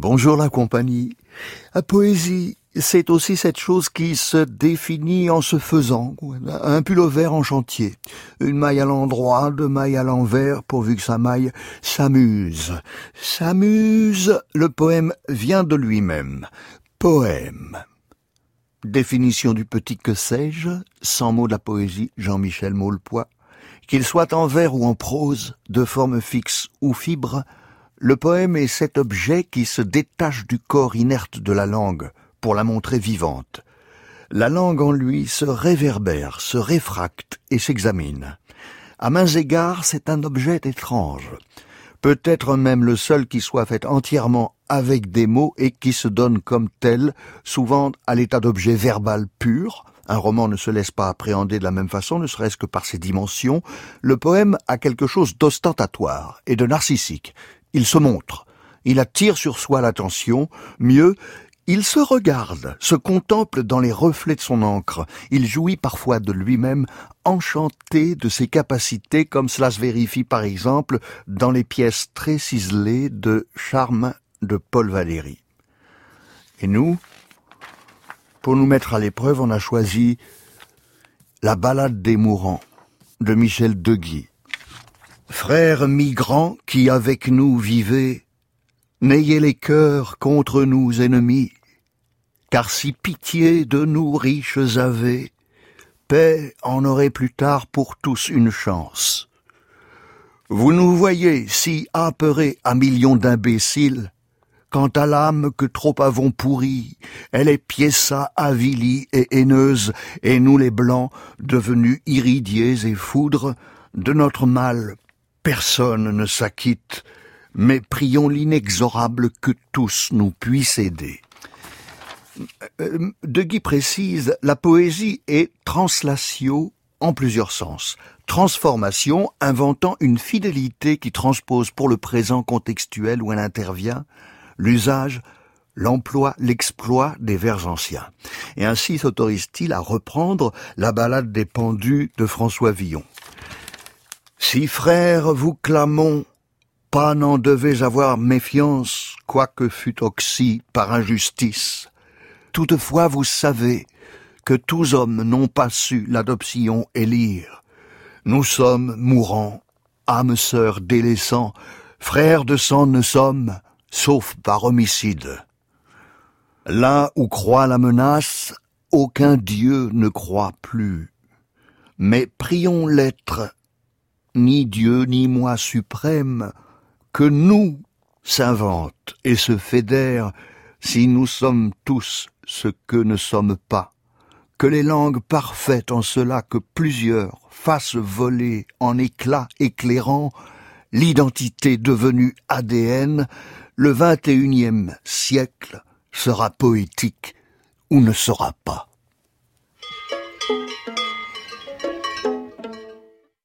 Bonjour la compagnie. La poésie, c'est aussi cette chose qui se définit en se faisant. Un pull vert en chantier. Une maille à l'endroit, deux mailles à l'envers, pourvu que sa maille s'amuse. S'amuse, le poème vient de lui-même. Poème. Définition du petit que sais-je, sans mots de la poésie, Jean-Michel Maulepoix. Qu'il soit en vers ou en prose, de forme fixe ou fibre, le poème est cet objet qui se détache du corps inerte de la langue pour la montrer vivante. La langue en lui se réverbère, se réfracte et s'examine. À mains égards, c'est un objet étrange. Peut-être même le seul qui soit fait entièrement avec des mots et qui se donne comme tel, souvent à l'état d'objet verbal pur, un roman ne se laisse pas appréhender de la même façon, ne serait-ce que par ses dimensions. Le poème a quelque chose d'ostentatoire et de narcissique. Il se montre, il attire sur soi l'attention, mieux, il se regarde, se contemple dans les reflets de son encre, il jouit parfois de lui-même, enchanté de ses capacités, comme cela se vérifie par exemple dans les pièces très ciselées de Charme de Paul Valéry. Et nous, pour nous mettre à l'épreuve, on a choisi La ballade des mourants de Michel Deguy. Frères migrants qui avec nous vivez, n'ayez les cœurs contre nous ennemis, car si pitié de nous riches avez, paix en aurait plus tard pour tous une chance. Vous nous voyez si apeurés à millions d'imbéciles, quant à l'âme que trop avons pourrie, elle est piéça avilie et haineuse, et nous les blancs, devenus iridiers et foudres, de notre mal personne ne s'acquitte, mais prions l'inexorable que tous nous puissent aider. Euh, de Guy précise, la poésie est translatio en plusieurs sens. Transformation, inventant une fidélité qui transpose pour le présent contextuel où elle intervient l'usage, l'emploi, l'exploit des vers anciens. Et ainsi s'autorise-t-il à reprendre la ballade des pendus de François Villon. Si frères vous clamons, pas n'en devez avoir méfiance, quoique fût oxy par injustice. Toutefois vous savez que tous hommes n'ont pas su l'adoption élire. Nous sommes mourants, âmes sœurs délaissants, frères de sang ne sommes, sauf par homicide. Là où croit la menace, aucun Dieu ne croit plus. Mais prions l'être ni Dieu ni moi suprême, que nous s'invente et se fédère si nous sommes tous ce que ne sommes pas, que les langues parfaites en cela que plusieurs fassent voler en éclats éclairants l'identité devenue ADN, le vingt et siècle sera poétique ou ne sera pas.